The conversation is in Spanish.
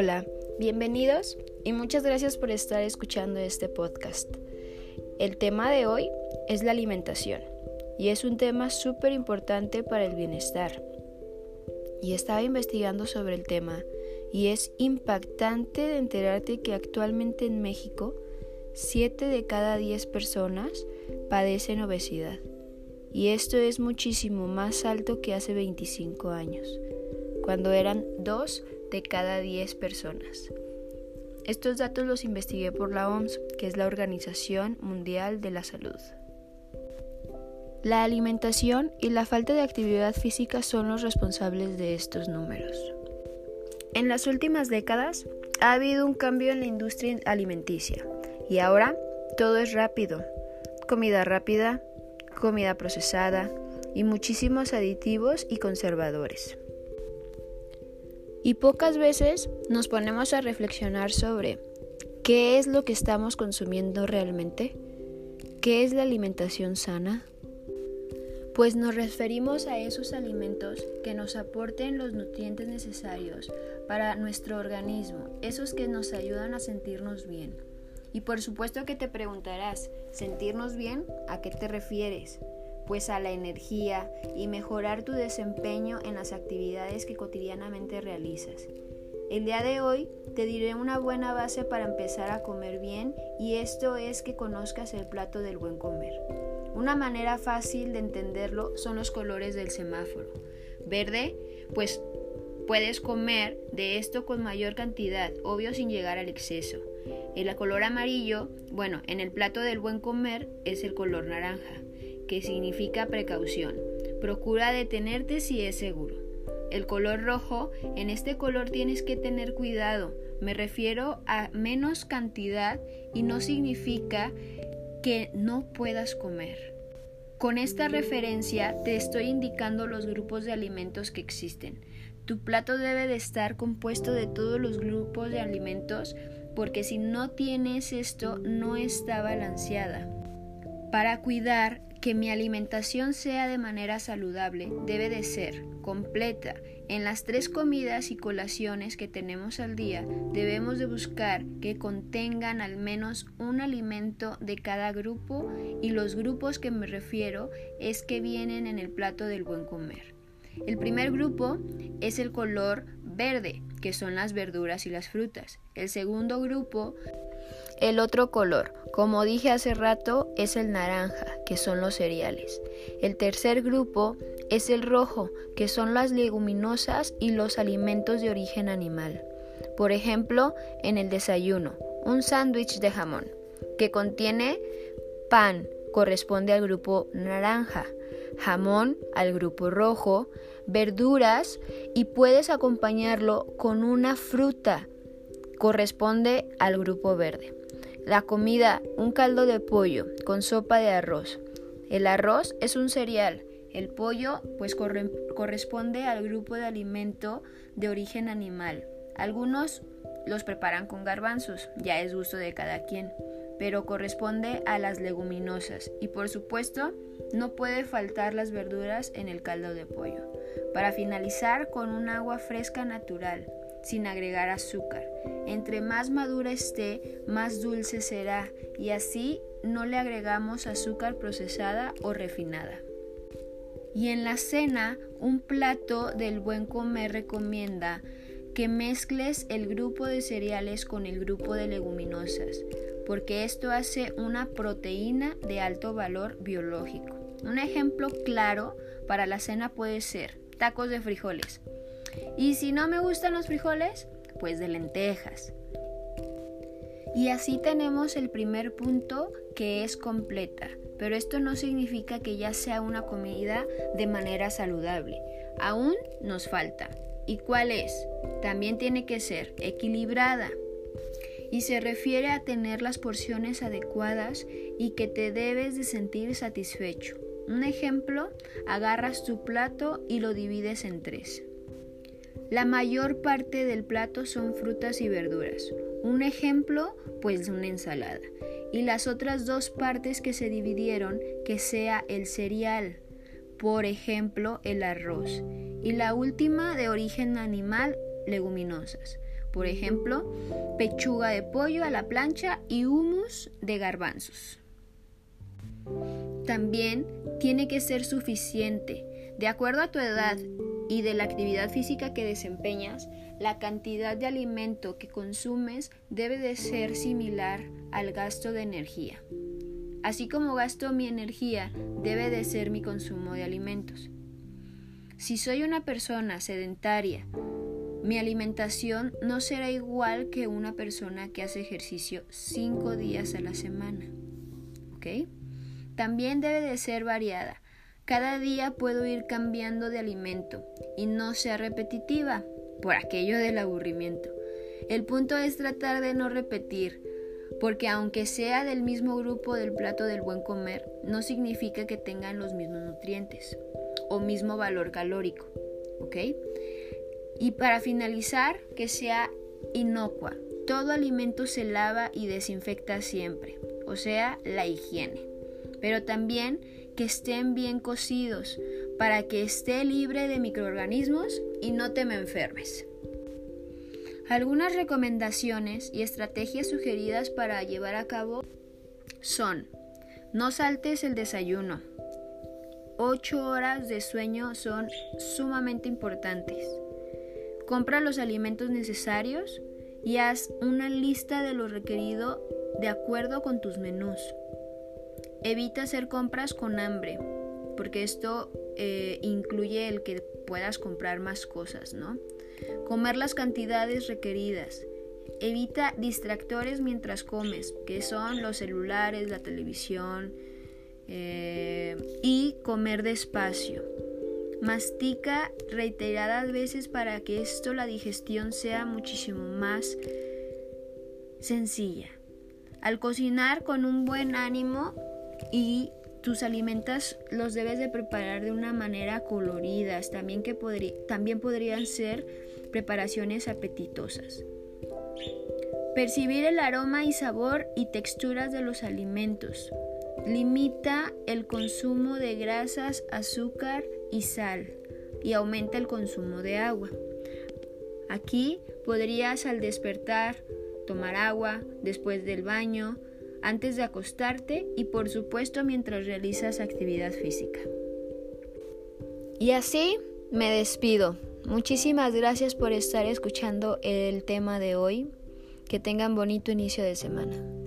Hola, bienvenidos y muchas gracias por estar escuchando este podcast. El tema de hoy es la alimentación y es un tema súper importante para el bienestar. Y estaba investigando sobre el tema y es impactante de enterarte que actualmente en México 7 de cada 10 personas padecen obesidad. Y esto es muchísimo más alto que hace 25 años, cuando eran 2 de cada 10 personas. Estos datos los investigué por la OMS, que es la Organización Mundial de la Salud. La alimentación y la falta de actividad física son los responsables de estos números. En las últimas décadas ha habido un cambio en la industria alimenticia y ahora todo es rápido. Comida rápida, comida procesada y muchísimos aditivos y conservadores. Y pocas veces nos ponemos a reflexionar sobre qué es lo que estamos consumiendo realmente, qué es la alimentación sana. Pues nos referimos a esos alimentos que nos aporten los nutrientes necesarios para nuestro organismo, esos que nos ayudan a sentirnos bien. Y por supuesto que te preguntarás, ¿sentirnos bien? ¿A qué te refieres? Pues a la energía y mejorar tu desempeño en las actividades que cotidianamente realizas. El día de hoy te diré una buena base para empezar a comer bien y esto es que conozcas el plato del buen comer. Una manera fácil de entenderlo son los colores del semáforo. Verde, pues puedes comer de esto con mayor cantidad, obvio sin llegar al exceso. El color amarillo, bueno, en el plato del buen comer es el color naranja que significa precaución. Procura detenerte si es seguro. El color rojo, en este color tienes que tener cuidado. Me refiero a menos cantidad y no significa que no puedas comer. Con esta referencia te estoy indicando los grupos de alimentos que existen. Tu plato debe de estar compuesto de todos los grupos de alimentos porque si no tienes esto no está balanceada. Para cuidar que mi alimentación sea de manera saludable debe de ser completa. En las tres comidas y colaciones que tenemos al día debemos de buscar que contengan al menos un alimento de cada grupo y los grupos que me refiero es que vienen en el plato del buen comer. El primer grupo es el color verde, que son las verduras y las frutas. El segundo grupo el otro color, como dije hace rato, es el naranja, que son los cereales. El tercer grupo es el rojo, que son las leguminosas y los alimentos de origen animal. Por ejemplo, en el desayuno, un sándwich de jamón, que contiene pan, corresponde al grupo naranja, jamón al grupo rojo, verduras y puedes acompañarlo con una fruta, corresponde al grupo verde. La comida, un caldo de pollo con sopa de arroz. El arroz es un cereal. El pollo pues corresponde al grupo de alimento de origen animal. Algunos los preparan con garbanzos, ya es gusto de cada quien, pero corresponde a las leguminosas y por supuesto no puede faltar las verduras en el caldo de pollo. Para finalizar con un agua fresca natural, sin agregar azúcar. Entre más madura esté, más dulce será y así no le agregamos azúcar procesada o refinada. Y en la cena, un plato del buen comer recomienda que mezcles el grupo de cereales con el grupo de leguminosas, porque esto hace una proteína de alto valor biológico. Un ejemplo claro para la cena puede ser tacos de frijoles. Y si no me gustan los frijoles, pues de lentejas. Y así tenemos el primer punto que es completa, pero esto no significa que ya sea una comida de manera saludable. Aún nos falta. ¿Y cuál es? También tiene que ser equilibrada. Y se refiere a tener las porciones adecuadas y que te debes de sentir satisfecho. Un ejemplo, agarras tu plato y lo divides en tres. La mayor parte del plato son frutas y verduras. Un ejemplo, pues una ensalada. Y las otras dos partes que se dividieron, que sea el cereal, por ejemplo, el arroz. Y la última de origen animal, leguminosas. Por ejemplo, pechuga de pollo a la plancha y humus de garbanzos. También tiene que ser suficiente. De acuerdo a tu edad y de la actividad física que desempeñas, la cantidad de alimento que consumes debe de ser similar al gasto de energía. Así como gasto mi energía, debe de ser mi consumo de alimentos. Si soy una persona sedentaria, mi alimentación no será igual que una persona que hace ejercicio cinco días a la semana. ¿Ok? También debe de ser variada. Cada día puedo ir cambiando de alimento y no sea repetitiva por aquello del aburrimiento. El punto es tratar de no repetir, porque aunque sea del mismo grupo del plato del buen comer, no significa que tengan los mismos nutrientes o mismo valor calórico. ¿Ok? Y para finalizar, que sea inocua. Todo alimento se lava y desinfecta siempre, o sea, la higiene. Pero también que estén bien cocidos para que esté libre de microorganismos y no te me enfermes. Algunas recomendaciones y estrategias sugeridas para llevar a cabo son no saltes el desayuno. 8 horas de sueño son sumamente importantes. Compra los alimentos necesarios y haz una lista de lo requerido de acuerdo con tus menús. Evita hacer compras con hambre, porque esto eh, incluye el que puedas comprar más cosas, ¿no? Comer las cantidades requeridas. Evita distractores mientras comes, que son los celulares, la televisión, eh, y comer despacio. Mastica reiteradas veces para que esto, la digestión, sea muchísimo más sencilla. Al cocinar con un buen ánimo y tus alimentos los debes de preparar de una manera coloridas, también, que también podrían ser preparaciones apetitosas. Percibir el aroma y sabor y texturas de los alimentos. Limita el consumo de grasas, azúcar y sal y aumenta el consumo de agua. Aquí podrías al despertar tomar agua después del baño, antes de acostarte y por supuesto mientras realizas actividad física. Y así me despido. Muchísimas gracias por estar escuchando el tema de hoy. Que tengan bonito inicio de semana.